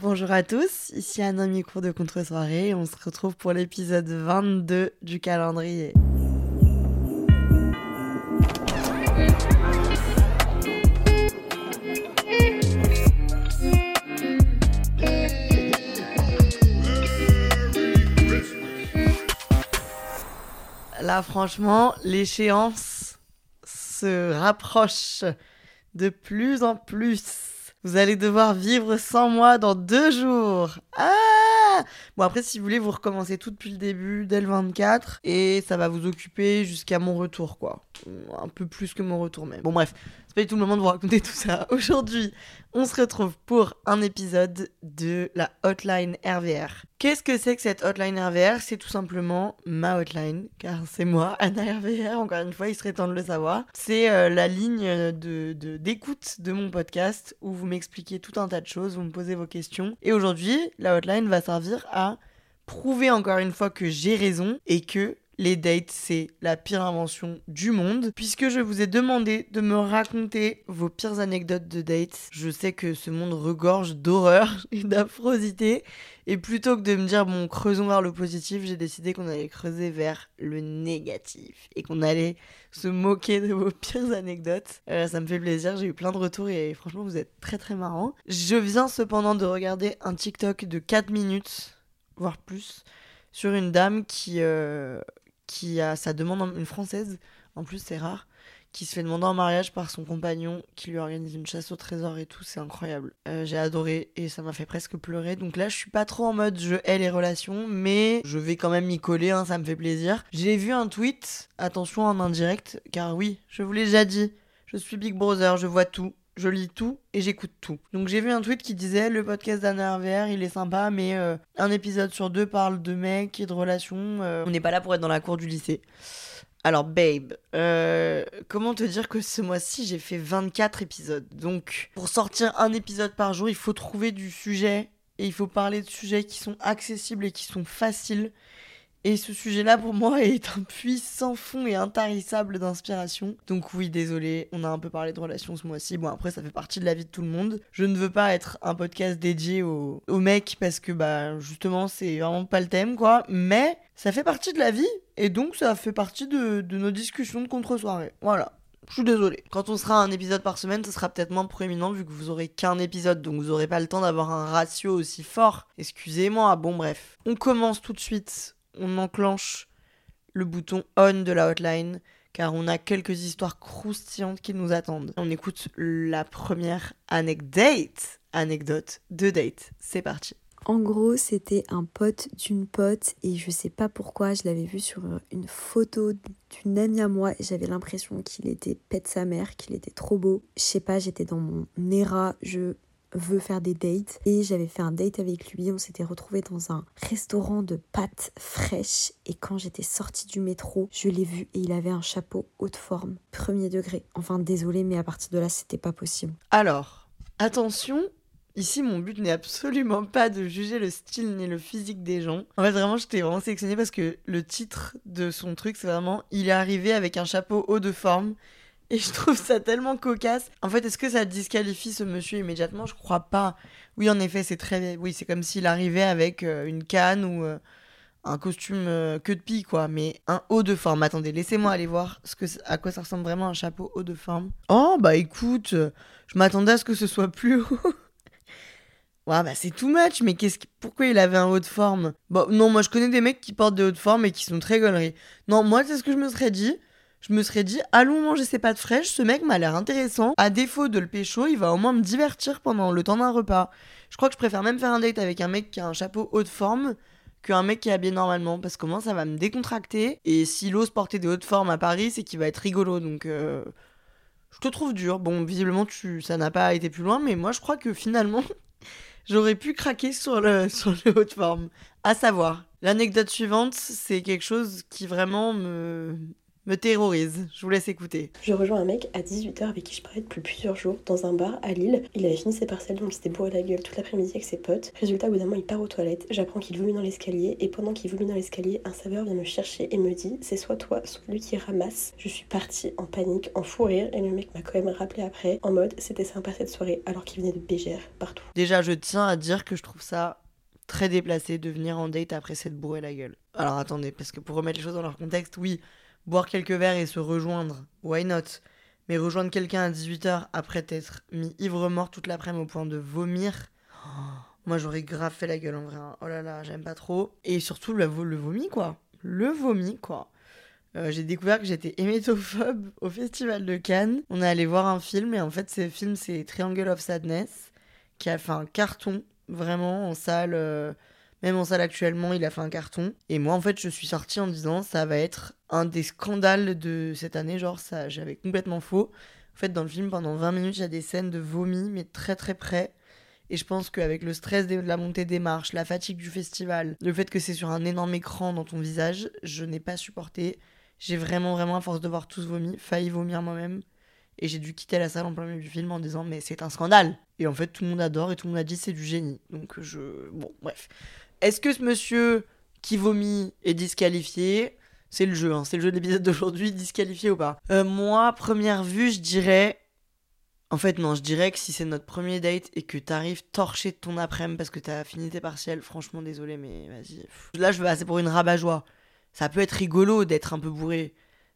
Bonjour à tous, ici Anna Micro de Contre-soirée. On se retrouve pour l'épisode 22 du calendrier. Là, franchement, l'échéance se rapproche de plus en plus. Vous allez devoir vivre sans moi dans deux jours. Ah Bon après si vous voulez vous recommencez tout depuis le début dès le 24 et ça va vous occuper jusqu'à mon retour quoi. Un peu plus que mon retour même. Bon bref, c'est pas du tout le moment de vous raconter tout ça. Aujourd'hui, on se retrouve pour un épisode de la hotline RVR. Qu'est-ce que c'est que cette hotline RVR C'est tout simplement ma hotline, car c'est moi, Anna RVR, encore une fois, il serait temps de le savoir. C'est euh, la ligne de, d'écoute de, mon podcast où vous m'expliquez tout un tas de choses, vous me posez vos questions. Et aujourd'hui, la hotline va servir à prouver encore une fois que j'ai raison et que les dates, c'est la pire invention du monde. Puisque je vous ai demandé de me raconter vos pires anecdotes de dates, je sais que ce monde regorge d'horreur et d'affrosité. Et plutôt que de me dire, bon, creusons vers le positif, j'ai décidé qu'on allait creuser vers le négatif. Et qu'on allait se moquer de vos pires anecdotes. Euh, ça me fait plaisir, j'ai eu plein de retours et franchement, vous êtes très très marrant. Je viens cependant de regarder un TikTok de 4 minutes, voire plus, sur une dame qui, euh, qui a sa demande, une française, en plus c'est rare, qui se fait demander en mariage par son compagnon, qui lui organise une chasse au trésor et tout, c'est incroyable. Euh, j'ai adoré et ça m'a fait presque pleurer. Donc là, je suis pas trop en mode je hais les relations, mais je vais quand même m'y coller, hein, ça me fait plaisir. J'ai vu un tweet, attention en indirect, car oui, je vous l'ai déjà dit, je suis Big Brother, je vois tout je lis tout et j'écoute tout. Donc j'ai vu un tweet qui disait le podcast d'Anna RVR il est sympa mais euh, un épisode sur deux parle de mecs et de relations. Euh, on n'est pas là pour être dans la cour du lycée. Alors babe, euh, comment te dire que ce mois-ci j'ai fait 24 épisodes? Donc pour sortir un épisode par jour il faut trouver du sujet et il faut parler de sujets qui sont accessibles et qui sont faciles et ce sujet-là, pour moi, est un puits sans fond et intarissable d'inspiration. Donc oui, désolé, on a un peu parlé de relations ce mois-ci. Bon, après, ça fait partie de la vie de tout le monde. Je ne veux pas être un podcast dédié aux, mecs parce que, bah, justement, c'est vraiment pas le thème, quoi. Mais ça fait partie de la vie et donc ça fait partie de, nos discussions de contre-soirée. Voilà. Je suis désolé. Quand on sera un épisode par semaine, ce sera peut-être moins proéminent vu que vous aurez qu'un épisode, donc vous aurez pas le temps d'avoir un ratio aussi fort. Excusez-moi. Bon, bref. On commence tout de suite on enclenche le bouton on de la hotline car on a quelques histoires croustillantes qui nous attendent. On écoute la première anecdote, anecdote de date. C'est parti. En gros, c'était un pote d'une pote et je sais pas pourquoi, je l'avais vu sur une photo d'une amie à moi et j'avais l'impression qu'il était pète sa mère, qu'il était trop beau. Je sais pas, j'étais dans mon ERA, je veut faire des dates et j'avais fait un date avec lui. On s'était retrouvé dans un restaurant de pâtes fraîches et quand j'étais sortie du métro, je l'ai vu et il avait un chapeau haute forme, premier degré. Enfin, désolé, mais à partir de là, c'était pas possible. Alors, attention. Ici, mon but n'est absolument pas de juger le style ni le physique des gens. En fait, vraiment, je t'ai vraiment sélectionné parce que le titre de son truc, c'est vraiment Il est arrivé avec un chapeau haut de forme et je trouve ça tellement cocasse. En fait, est-ce que ça disqualifie ce monsieur immédiatement? Je crois pas. Oui, en effet, c'est très. Oui, c'est comme s'il arrivait avec euh, une canne ou euh, un costume euh, que de pie, quoi. Mais un haut de forme. Attendez, laissez-moi aller voir ce que, à quoi ça ressemble vraiment un chapeau haut de forme. Oh, bah écoute, je m'attendais à ce que ce soit plus haut. Ouais, bah c'est too much, mais qu'est-ce pourquoi il avait un haut de forme? Bon, non, moi je connais des mecs qui portent des hauts de forme et qui sont très gauleries. Non, moi c'est ce que je me serais dit je me serais dit, allons manger ces pâtes fraîches, ce mec m'a l'air intéressant. À défaut de le pécho, il va au moins me divertir pendant le temps d'un repas. Je crois que je préfère même faire un date avec un mec qui a un chapeau haut de forme qu'un mec qui est habillé normalement, parce que moi ça va me décontracter. Et s'il ose porter des hautes formes à Paris, c'est qu'il va être rigolo, donc... Euh, je te trouve dur. Bon, visiblement, tu, ça n'a pas été plus loin, mais moi je crois que finalement, j'aurais pu craquer sur le, sur le haut de forme. À savoir, l'anecdote suivante, c'est quelque chose qui vraiment me, me terrorise. Je vous laisse écouter. Je rejoins un mec à 18h avec qui je parlais depuis plusieurs jours dans un bar à Lille. Il avait fini ses parcelles donc il s'était bourré la gueule toute l'après-midi avec ses potes. Résultat, au bout d'un moment, il part aux toilettes. J'apprends qu'il vomit dans l'escalier et pendant qu'il vomit dans l'escalier, un saveur vient me chercher et me dit c'est soit toi, soit lui qui ramasse. Je suis partie en panique, en fou rire et le mec m'a quand même rappelé après en mode c'était sympa cette soirée alors qu'il venait de Bégère partout. Déjà, je tiens à dire que je trouve ça très déplacé de venir en date après s'être bourré la gueule. Alors attendez, parce que pour remettre les choses dans leur contexte, oui, boire quelques verres et se rejoindre, why not? Mais rejoindre quelqu'un à 18h après t'être mis ivre-mort toute l'après-midi au point de vomir, oh, moi j'aurais grave fait la gueule en vrai. hein. Oh là là, j'aime pas trop. Et surtout le, vo- le vomi quoi. Le vomi quoi. Euh, j'ai découvert que j'étais hémétophobe au festival de Cannes. On est allé voir un film et en fait ce film c'est Triangle of Sadness qui a fait un carton vraiment en salle. euh, même en salle actuellement, il a fait un carton. Et moi, en fait, je suis sortie en disant, ça va être un des scandales de cette année. Genre, ça, j'avais complètement faux. En fait, dans le film, pendant 20 minutes, il y a des scènes de vomi, mais très très près. Et je pense qu'avec le stress de la montée des marches, la fatigue du festival, le fait que c'est sur un énorme écran dans ton visage, je n'ai pas supporté. J'ai vraiment, vraiment, à force de voir tous vomi, failli vomir moi-même. Et j'ai dû quitter la salle en plein milieu du film en disant, mais c'est un scandale. Et en fait, tout le monde adore et tout le monde a dit c'est du génie. Donc, je. Bon, bref. Est-ce que ce monsieur qui vomit est disqualifié? C'est le jeu, hein. c'est le jeu de l'épisode d'aujourd'hui, disqualifié ou pas? Euh, Moi, première vue, je dirais. En fait, non, je dirais que si c'est notre premier date et que t'arrives torché ton après-midi parce que t'as fini tes franchement, désolé, mais vas-y. Là, je veux passer pour une rabat-joie. Ça peut être rigolo d'être un peu bourré.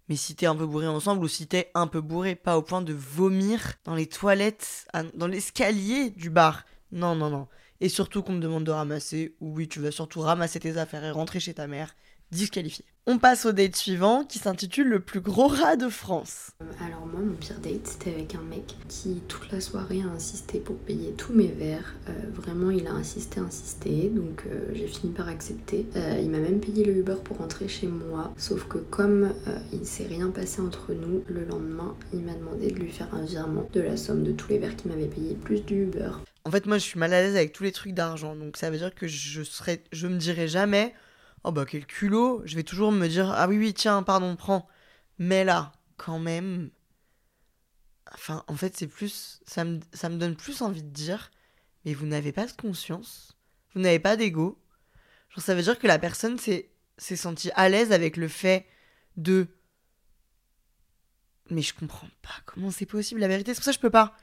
Mais si t'es un peu bourré ensemble ou si t'es un peu bourré, pas au point de vomir dans les toilettes, dans l'escalier du bar. Non, non, non. Et surtout qu'on me demande de ramasser. Oui, tu vas surtout ramasser tes affaires et rentrer chez ta mère. Disqualifié. On passe au date suivant qui s'intitule Le plus gros rat de France. Alors moi, mon pire date, c'était avec un mec qui toute la soirée a insisté pour payer tous mes verres. Euh, vraiment, il a insisté, insisté, donc euh, j'ai fini par accepter. Euh, il m'a même payé le Uber pour rentrer chez moi, sauf que comme euh, il ne s'est rien passé entre nous, le lendemain, il m'a demandé de lui faire un virement de la somme de tous les verres qu'il m'avait payé, plus du Uber. En fait, moi, je suis mal à l'aise avec tous les trucs d'argent. Donc, ça veut dire que je serais, je me dirais jamais, oh bah quel culot. Je vais toujours me dire, ah oui, oui, tiens, pardon, prends. Mais là, quand même. Enfin, en fait, c'est plus. Ça me, ça me donne plus envie de dire, mais vous n'avez pas de conscience. Vous n'avez pas d'ego. Genre, ça veut dire que la personne s'est s'est sentie à l'aise avec le fait de. Mais je comprends pas comment c'est possible. La vérité, c'est pour ça que je peux pas.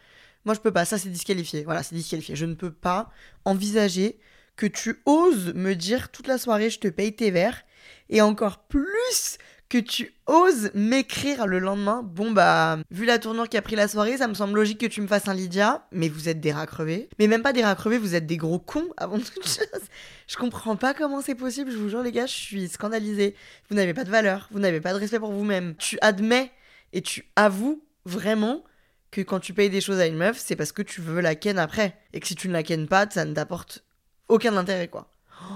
Moi, je peux pas. Ça, c'est disqualifié. Voilà, c'est disqualifié. Je ne peux pas envisager que tu oses me dire toute la soirée, je te paye tes verres. Et encore plus que tu oses m'écrire le lendemain. Bon, bah, vu la tournure qui a pris la soirée, ça me semble logique que tu me fasses un Lydia. Mais vous êtes des rats crevés. Mais même pas des rats crevés, vous êtes des gros cons avant toute chose. Je comprends pas comment c'est possible. Je vous jure, les gars, je suis scandalisée. Vous n'avez pas de valeur. Vous n'avez pas de respect pour vous-même. Tu admets et tu avoues vraiment que quand tu payes des choses à une meuf, c'est parce que tu veux la ken après. Et que si tu ne la ken pas, ça ne t'apporte aucun intérêt, quoi. Oh,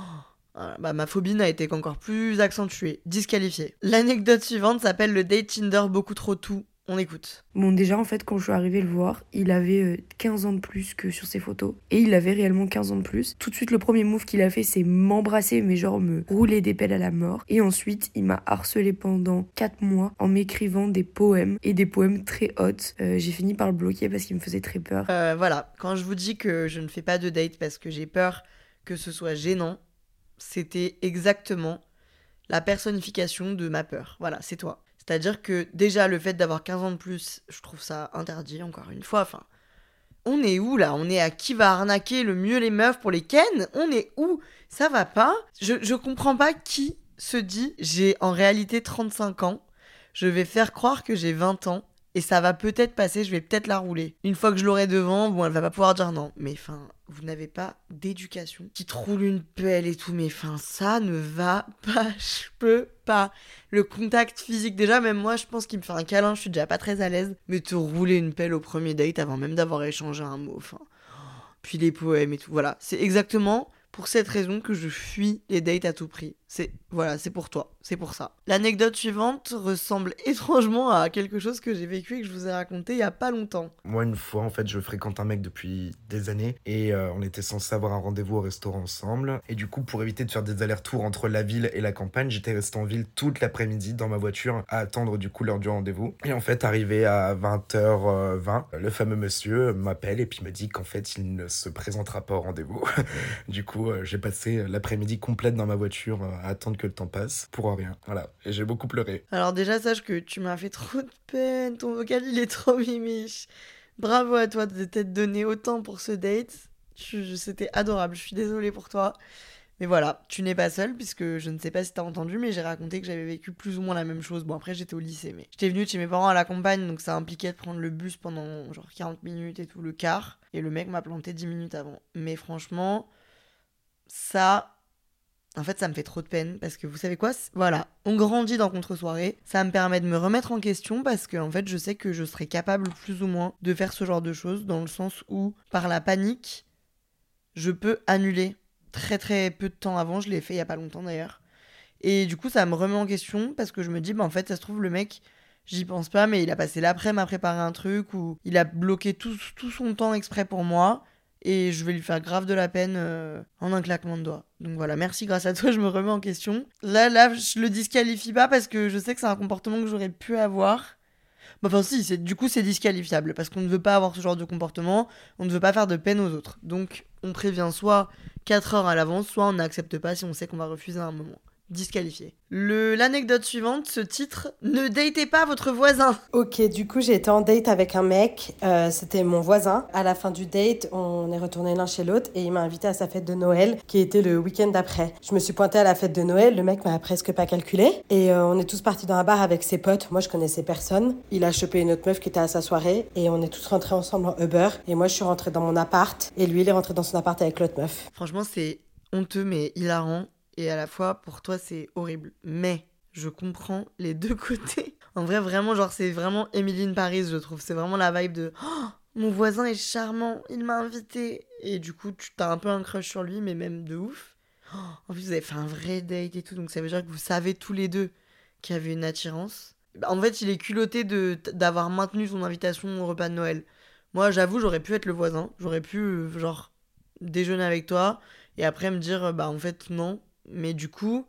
voilà, bah, ma phobie n'a été qu'encore plus accentuée. Disqualifiée. L'anecdote suivante s'appelle le date Tinder beaucoup trop tout. On écoute. Bon, déjà, en fait, quand je suis arrivée le voir, il avait euh, 15 ans de plus que sur ses photos. Et il avait réellement 15 ans de plus. Tout de suite, le premier move qu'il a fait, c'est m'embrasser, mais genre me rouler des pelles à la mort. Et ensuite, il m'a harcelé pendant 4 mois en m'écrivant des poèmes et des poèmes très hautes. Euh, J'ai fini par le bloquer parce qu'il me faisait très peur. Euh, voilà, quand je vous dis que je ne fais pas de date parce que j'ai peur que ce soit gênant, c'était exactement la personnification de ma peur. Voilà, c'est toi. C'est-à-dire que déjà le fait d'avoir 15 ans de plus, je trouve ça interdit encore une fois. Enfin, on est où là? On est à qui va arnaquer le mieux les meufs pour les ken? On est où? Ça va pas? Je, je comprends pas qui se dit j'ai en réalité 35 ans, je vais faire croire que j'ai 20 ans et ça va peut-être passer, je vais peut-être la rouler. Une fois que je l'aurai devant, bon, elle va pas pouvoir dire non. Mais enfin, vous n'avez pas d'éducation. Qui te roule une pelle et tout, mais enfin, ça ne va pas, je peux pas. Le contact physique, déjà, même moi, je pense qu'il me fait un câlin, je suis déjà pas très à l'aise. Mais te rouler une pelle au premier date avant même d'avoir échangé un mot, enfin. Puis les poèmes et tout, voilà. C'est exactement pour cette raison que je fuis les dates à tout prix. C'est voilà, c'est pour toi, c'est pour ça. L'anecdote suivante ressemble étrangement à quelque chose que j'ai vécu et que je vous ai raconté il y a pas longtemps. Moi, une fois, en fait, je fréquente un mec depuis des années et euh, on était censé avoir un rendez-vous au restaurant ensemble. Et du coup, pour éviter de faire des allers-retours entre la ville et la campagne, j'étais resté en ville toute l'après-midi dans ma voiture à attendre du coup l'heure du rendez-vous. Et en fait, arrivé à 20h20, le fameux monsieur m'appelle et puis me dit qu'en fait, il ne se présentera pas au rendez-vous. du coup, euh, j'ai passé l'après-midi complète dans ma voiture euh, à attendre que le temps passe pour rien. Voilà. Et j'ai beaucoup pleuré. Alors déjà, sache que tu m'as fait trop de peine. Ton vocal, il est trop mimiche. Bravo à toi de t'être donné autant pour ce date. C'était adorable. Je suis désolée pour toi. Mais voilà, tu n'es pas seule puisque je ne sais pas si t'as entendu, mais j'ai raconté que j'avais vécu plus ou moins la même chose. Bon, après, j'étais au lycée, mais j'étais venue chez mes parents à la campagne, donc ça impliquait de prendre le bus pendant genre 40 minutes et tout, le quart. Et le mec m'a planté 10 minutes avant. Mais franchement, ça, en fait, ça me fait trop de peine parce que vous savez quoi Voilà, on grandit dans contre-soirée. Ça me permet de me remettre en question parce que en fait, je sais que je serais capable plus ou moins de faire ce genre de choses dans le sens où, par la panique, je peux annuler très très peu de temps avant. Je l'ai fait il y a pas longtemps d'ailleurs. Et du coup, ça me remet en question parce que je me dis, bah en fait, ça se trouve, le mec, j'y pense pas, mais il a passé l'après-midi à préparer un truc ou il a bloqué tout, tout son temps exprès pour moi et je vais lui faire grave de la peine euh, en un claquement de doigts. Donc voilà, merci, grâce à toi, je me remets en question. Là, là, je le disqualifie pas parce que je sais que c'est un comportement que j'aurais pu avoir. Enfin, si, c'est, du coup, c'est disqualifiable parce qu'on ne veut pas avoir ce genre de comportement, on ne veut pas faire de peine aux autres. Donc, on prévient soit 4 heures à l'avance, soit on n'accepte pas si on sait qu'on va refuser à un moment disqualifié. L'anecdote suivante, ce titre, ne datez pas votre voisin. Ok, du coup j'ai été en date avec un mec, euh, c'était mon voisin. À la fin du date, on est retourné l'un chez l'autre et il m'a invité à sa fête de Noël qui était le week-end d'après. Je me suis pointée à la fête de Noël, le mec m'a presque pas calculé et euh, on est tous partis dans un bar avec ses potes. Moi je connaissais personne. Il a chopé une autre meuf qui était à sa soirée et on est tous rentrés ensemble en Uber et moi je suis rentrée dans mon appart et lui il est rentré dans son appart avec l'autre meuf. Franchement c'est honteux mais hilarant et à la fois pour toi c'est horrible. Mais je comprends les deux côtés. En vrai, vraiment, genre, c'est vraiment Emily Paris, je trouve. C'est vraiment la vibe de oh, mon voisin est charmant, il m'a invité. Et du coup, tu as un peu un crush sur lui, mais même de ouf. Oh, en plus, vous avez fait un vrai date et tout, donc ça veut dire que vous savez tous les deux qu'il y avait une attirance. Bah, en fait, il est culotté de d'avoir maintenu son invitation au repas de Noël. Moi, j'avoue, j'aurais pu être le voisin. J'aurais pu, euh, genre, déjeuner avec toi et après me dire, bah, en fait, non, mais du coup,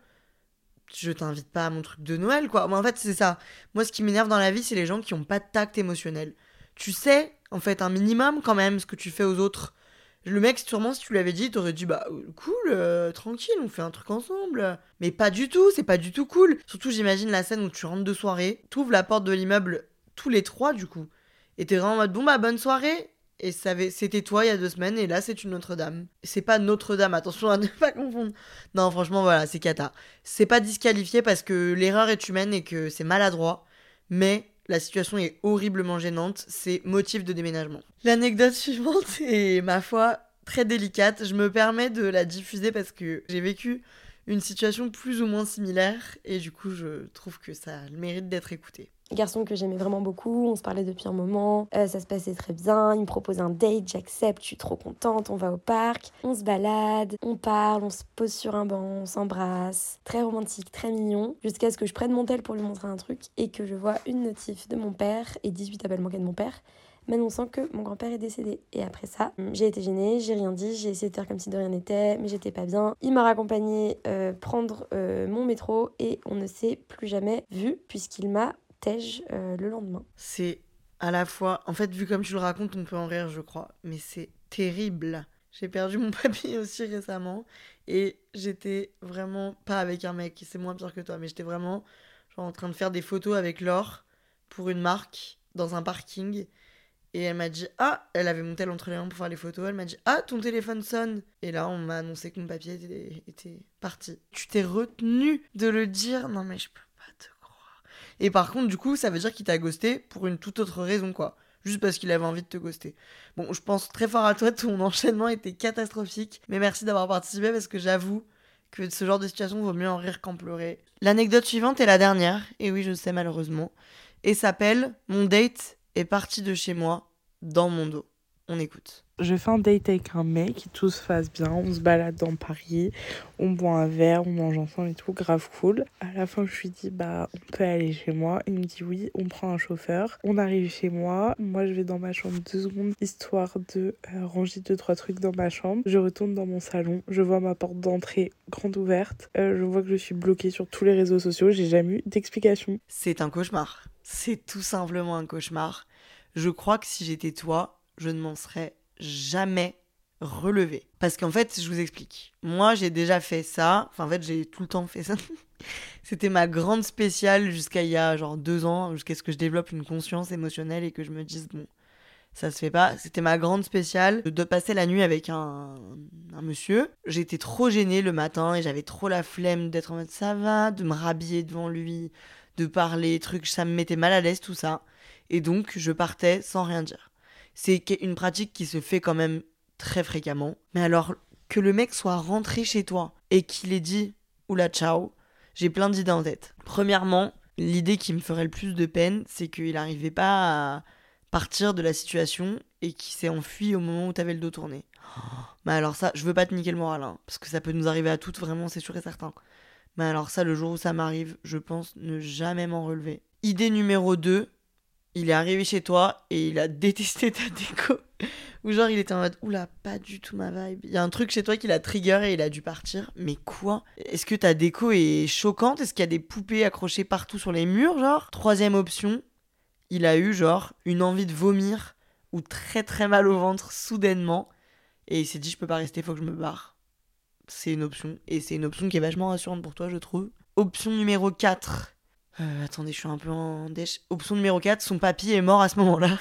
je t'invite pas à mon truc de Noël, quoi. en fait, c'est ça. Moi, ce qui m'énerve dans la vie, c'est les gens qui ont pas de tact émotionnel. Tu sais, en fait, un minimum quand même, ce que tu fais aux autres. Le mec, sûrement, si tu l'avais dit, t'aurais dit, bah, cool, euh, tranquille, on fait un truc ensemble. Mais pas du tout, c'est pas du tout cool. Surtout, j'imagine la scène où tu rentres de soirée, t'ouvres la porte de l'immeuble, tous les trois, du coup. Et t'es vraiment en mode, bon, bah, bonne soirée. Et c'était toi il y a deux semaines, et là c'est une Notre-Dame. C'est pas Notre-Dame, attention à ne pas confondre. Non, franchement, voilà, c'est cata. C'est pas disqualifié parce que l'erreur est humaine et que c'est maladroit, mais la situation est horriblement gênante, c'est motif de déménagement. L'anecdote suivante est, ma foi, très délicate. Je me permets de la diffuser parce que j'ai vécu une situation plus ou moins similaire, et du coup, je trouve que ça a le mérite d'être écouté garçon que j'aimais vraiment beaucoup, on se parlait depuis un moment, euh, ça se passait très bien, il me propose un date, j'accepte, je suis trop contente, on va au parc, on se balade, on parle, on se pose sur un banc, on s'embrasse, très romantique, très mignon, jusqu'à ce que je prenne mon tel pour lui montrer un truc et que je vois une notif de mon père et 18 appels manqués de mon père m'annonçant que mon grand-père est décédé. Et après ça, j'ai été gênée, j'ai rien dit, j'ai essayé de faire comme si de rien n'était, mais j'étais pas bien. Il m'a raccompagné euh, prendre euh, mon métro et on ne s'est plus jamais vu puisqu'il m'a euh, le lendemain. C'est à la fois, en fait, vu comme tu le racontes, on peut en rire, je crois, mais c'est terrible. J'ai perdu mon papier aussi récemment et j'étais vraiment pas avec un mec, c'est moins pire que toi, mais j'étais vraiment genre, en train de faire des photos avec Laure pour une marque dans un parking. Et elle m'a dit Ah, elle avait mon tel entre les mains pour faire les photos. Elle m'a dit Ah, ton téléphone sonne. Et là, on m'a annoncé que mon papier était, était parti. Tu t'es retenu de le dire Non, mais je peux et par contre, du coup, ça veut dire qu'il t'a ghosté pour une toute autre raison, quoi. Juste parce qu'il avait envie de te ghoster. Bon, je pense très fort à toi, ton enchaînement était catastrophique. Mais merci d'avoir participé parce que j'avoue que ce genre de situation vaut mieux en rire qu'en pleurer. L'anecdote suivante est la dernière, et oui, je sais malheureusement, et s'appelle Mon date est parti de chez moi dans mon dos. On écoute. Je fais un date avec un mec, tout se passe bien, on se balade dans Paris, on boit un verre, on mange ensemble et tout, grave cool. À la fin, je lui dis bah on peut aller chez moi. Il me dit oui, on prend un chauffeur. On arrive chez moi, moi je vais dans ma chambre deux secondes histoire de euh, ranger deux trois trucs dans ma chambre. Je retourne dans mon salon, je vois ma porte d'entrée grande ouverte, euh, je vois que je suis bloquée sur tous les réseaux sociaux, j'ai jamais eu d'explication. C'est un cauchemar. C'est tout simplement un cauchemar. Je crois que si j'étais toi, je ne m'en serais jamais relevé. Parce qu'en fait, je vous explique. Moi, j'ai déjà fait ça. Enfin, en fait, j'ai tout le temps fait ça. C'était ma grande spéciale jusqu'à il y a genre deux ans, jusqu'à ce que je développe une conscience émotionnelle et que je me dise, bon, ça se fait pas. C'était ma grande spéciale de passer la nuit avec un, un monsieur. J'étais trop gênée le matin et j'avais trop la flemme d'être en mode ça va, de me rhabiller devant lui, de parler, trucs, ça me mettait mal à l'aise tout ça. Et donc, je partais sans rien dire. C'est une pratique qui se fait quand même très fréquemment. Mais alors, que le mec soit rentré chez toi et qu'il ait dit Oula, ciao, j'ai plein d'idées en tête. Premièrement, l'idée qui me ferait le plus de peine, c'est qu'il n'arrivait pas à partir de la situation et qu'il s'est enfui au moment où t'avais le dos tourné. Mais alors ça, je veux pas te niquer le moral, hein, parce que ça peut nous arriver à toutes, vraiment, c'est sûr et certain. Mais alors ça, le jour où ça m'arrive, je pense ne jamais m'en relever. Idée numéro 2, il est arrivé chez toi et il a détesté ta déco. Ou genre il était en mode oula, pas du tout ma vibe. Il y a un truc chez toi qui l'a trigger et il a dû partir. Mais quoi? Est-ce que ta déco est choquante? Est-ce qu'il y a des poupées accrochées partout sur les murs genre? Troisième option, il a eu genre une envie de vomir ou très très mal au ventre soudainement et il s'est dit je peux pas rester, faut que je me barre. C'est une option et c'est une option qui est vachement rassurante pour toi je trouve. Option numéro 4 euh, attendez, je suis un peu en. Option numéro 4, son papy est mort à ce moment-là.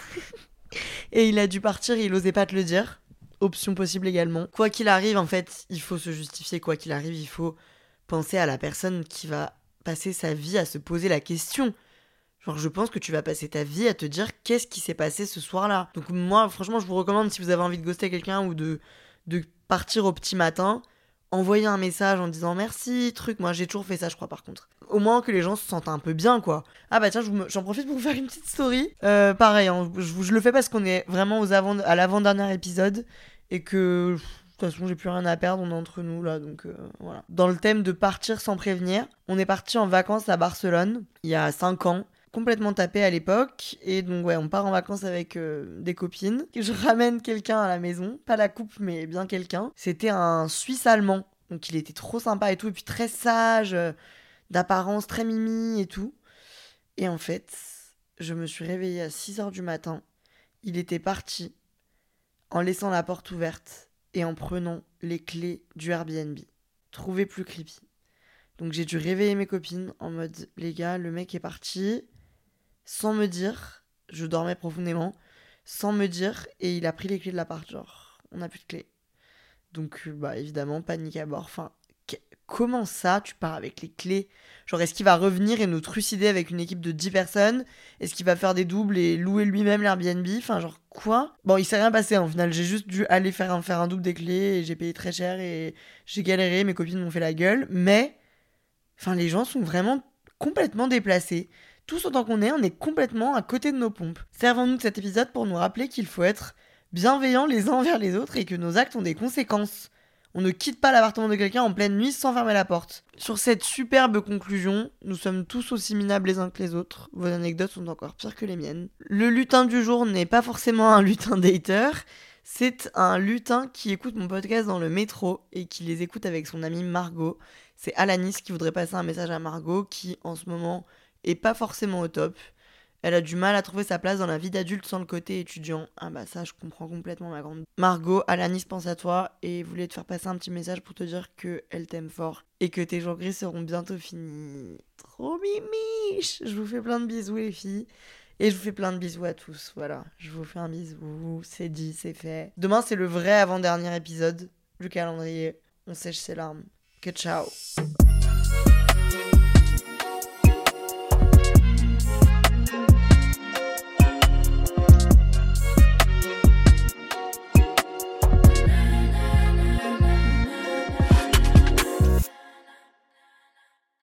et il a dû partir, il osait pas te le dire. Option possible également. Quoi qu'il arrive, en fait, il faut se justifier. Quoi qu'il arrive, il faut penser à la personne qui va passer sa vie à se poser la question. Genre, je pense que tu vas passer ta vie à te dire qu'est-ce qui s'est passé ce soir-là. Donc, moi, franchement, je vous recommande si vous avez envie de ghoster quelqu'un ou de, de partir au petit matin, envoyer un message en disant merci, truc. Moi, j'ai toujours fait ça, je crois, par contre. Au moins que les gens se sentent un peu bien, quoi. Ah bah tiens, j'en profite pour vous faire une petite story. Euh, pareil, hein, je, le fais parce qu'on est vraiment aux avant, à l'avant-dernier épisode et que. De toute façon, j'ai plus rien à perdre, on est entre nous là, donc euh, voilà. Dans le thème de partir sans prévenir, on est parti en vacances à Barcelone il y a 5 ans complètement tapé à l'époque. Et donc, ouais, on part en vacances avec euh, des copines. Je ramène quelqu'un à la maison, pas la coupe, mais bien quelqu'un. C'était un Suisse allemand. Donc, il était trop sympa et tout. Et puis, très sage, d'apparence, très mimi et tout. Et en fait, je me suis réveillée à 6 h du matin. Il était parti en laissant la porte ouverte et en prenant les clés du Airbnb. Trouvé plus creepy. Donc j'ai dû réveiller mes copines en mode les gars, le mec est parti sans me dire, je dormais profondément, sans me dire et il a pris les clés de l'appart genre on n'a plus de clés. Donc bah évidemment panique à bord. Enfin comment ça tu pars avec les clés? Genre, est-ce qu'il va revenir et nous trucider avec une équipe de 10 personnes? Est-ce qu'il va faire des doubles et louer lui-même l'Airbnb? Enfin, genre, quoi? Bon, il s'est rien passé en final. J'ai juste dû aller faire un, faire un double des clés et j'ai payé très cher et j'ai galéré. Mes copines m'ont fait la gueule. Mais, enfin, les gens sont vraiment complètement déplacés. Tous autant qu'on est, on est complètement à côté de nos pompes. Servons-nous de cet épisode pour nous rappeler qu'il faut être bienveillants les uns envers les autres et que nos actes ont des conséquences. On ne quitte pas l'appartement de quelqu'un en pleine nuit sans fermer la porte. Sur cette superbe conclusion, nous sommes tous aussi minables les uns que les autres. Vos anecdotes sont encore pires que les miennes. Le lutin du jour n'est pas forcément un lutin dater. C'est un lutin qui écoute mon podcast dans le métro et qui les écoute avec son amie Margot. C'est Alanis qui voudrait passer un message à Margot qui en ce moment est pas forcément au top. Elle a du mal à trouver sa place dans la vie d'adulte sans le côté étudiant. Ah bah ça, je comprends complètement ma grande. Margot, Alanis pense à toi et voulait te faire passer un petit message pour te dire que elle t'aime fort et que tes jours gris seront bientôt finis. Trop mimiche Je vous fais plein de bisous les filles. Et je vous fais plein de bisous à tous. Voilà, je vous fais un bisou. C'est dit, c'est fait. Demain, c'est le vrai avant-dernier épisode du calendrier. On sèche ses larmes. Que ciao